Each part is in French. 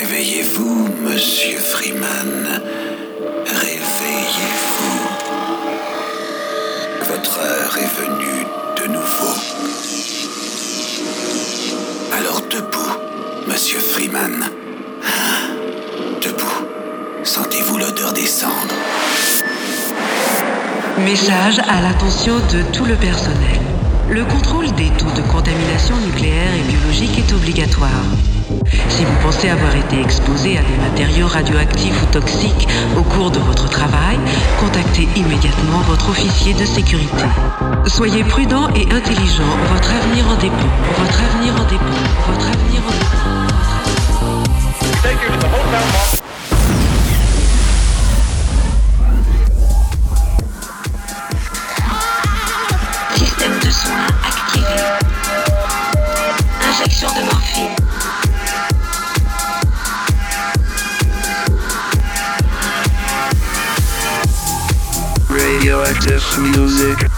Réveillez-vous, monsieur Freeman. Réveillez-vous. Votre heure est venue de nouveau. Alors debout, monsieur Freeman. Ah, Debout. Sentez-vous l'odeur des cendres. Message à l'attention de tout le personnel. Le contrôle des taux de contamination nucléaire et biologique est obligatoire. Si vous pensez avoir été exposé à des matériaux radioactifs ou toxiques au cours de votre travail, contactez immédiatement votre officier de sécurité. Soyez prudent et intelligent, votre avenir en dépend. Votre avenir en dépend. Votre avenir en dépend. Music.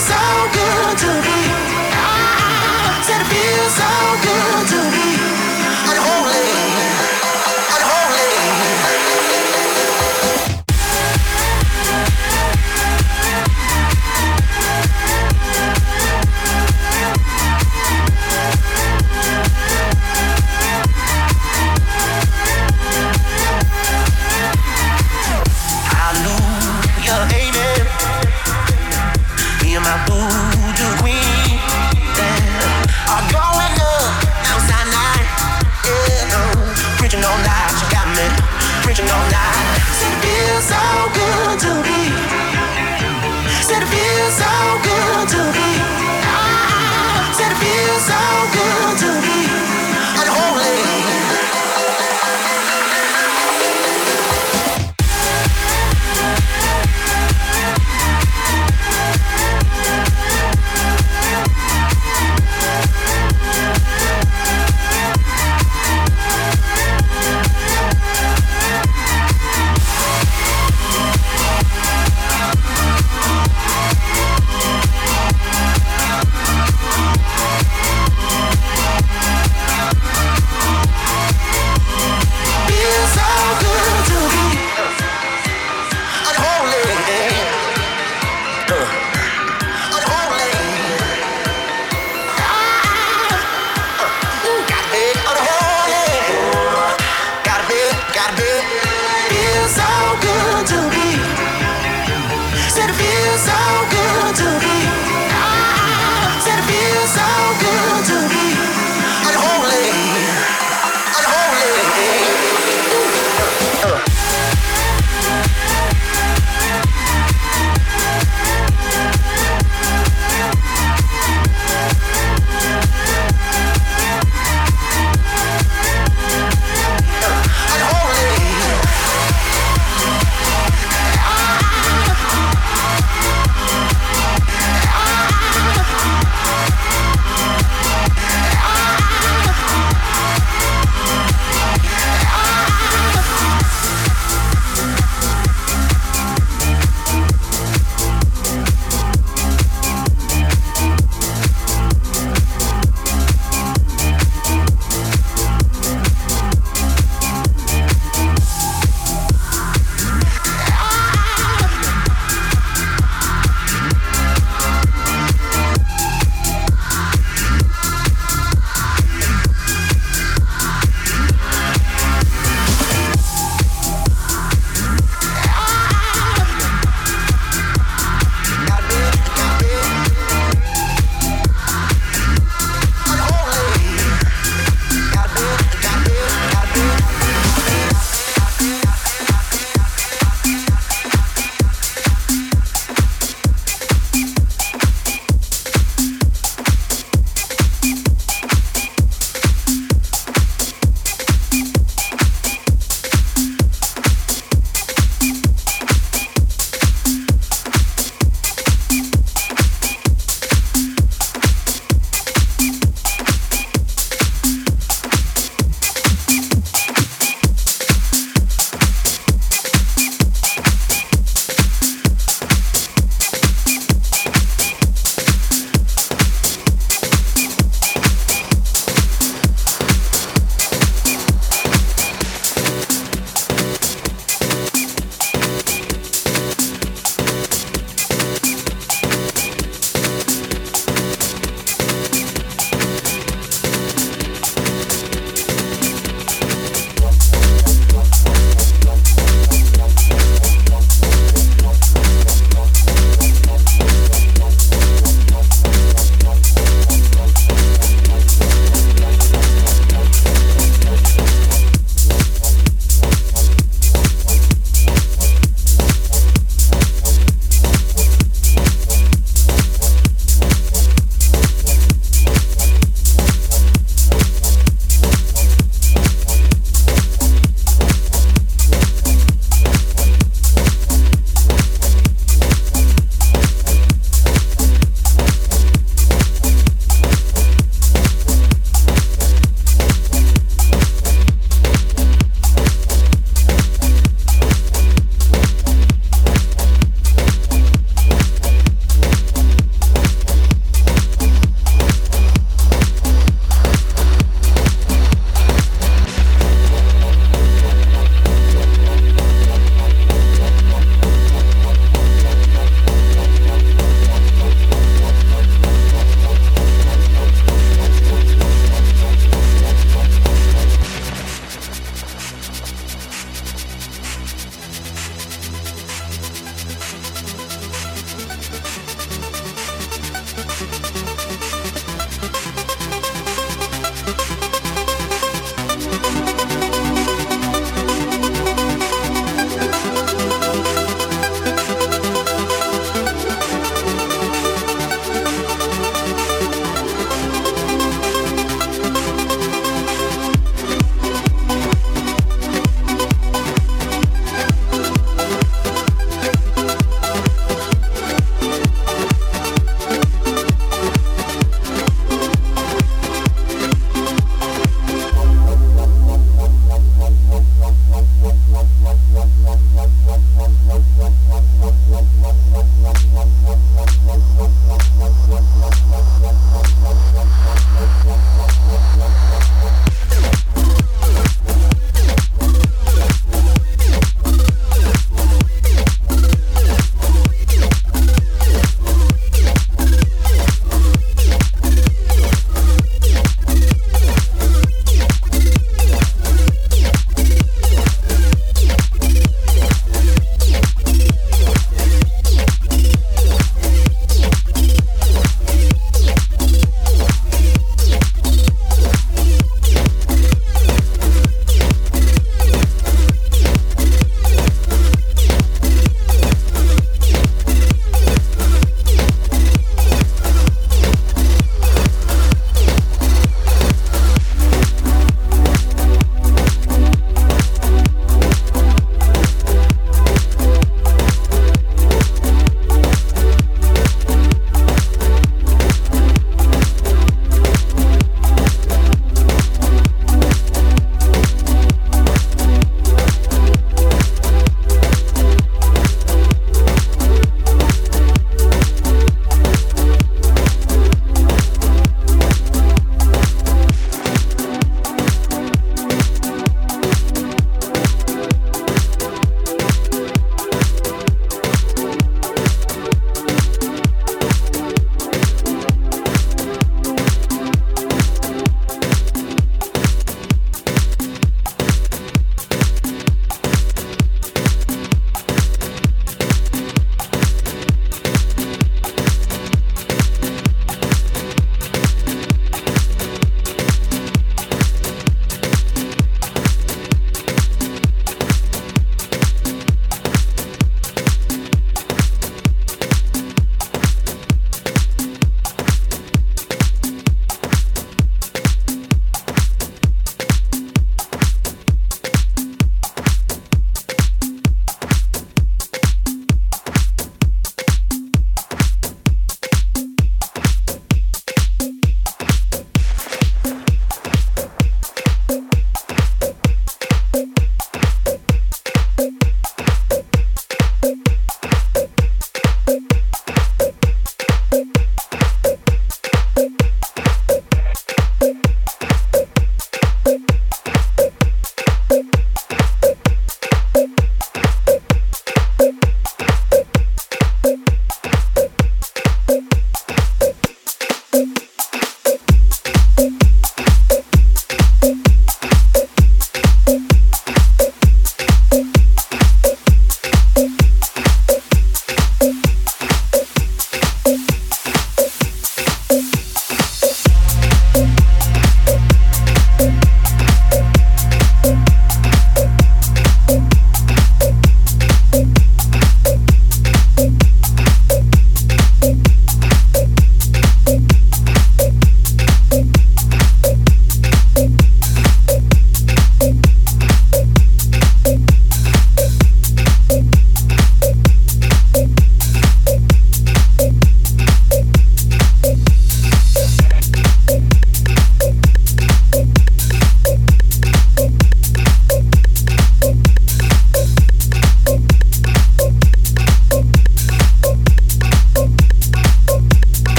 So good to be.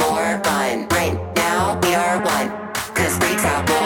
more fun. Right now we are one. Cause we got more.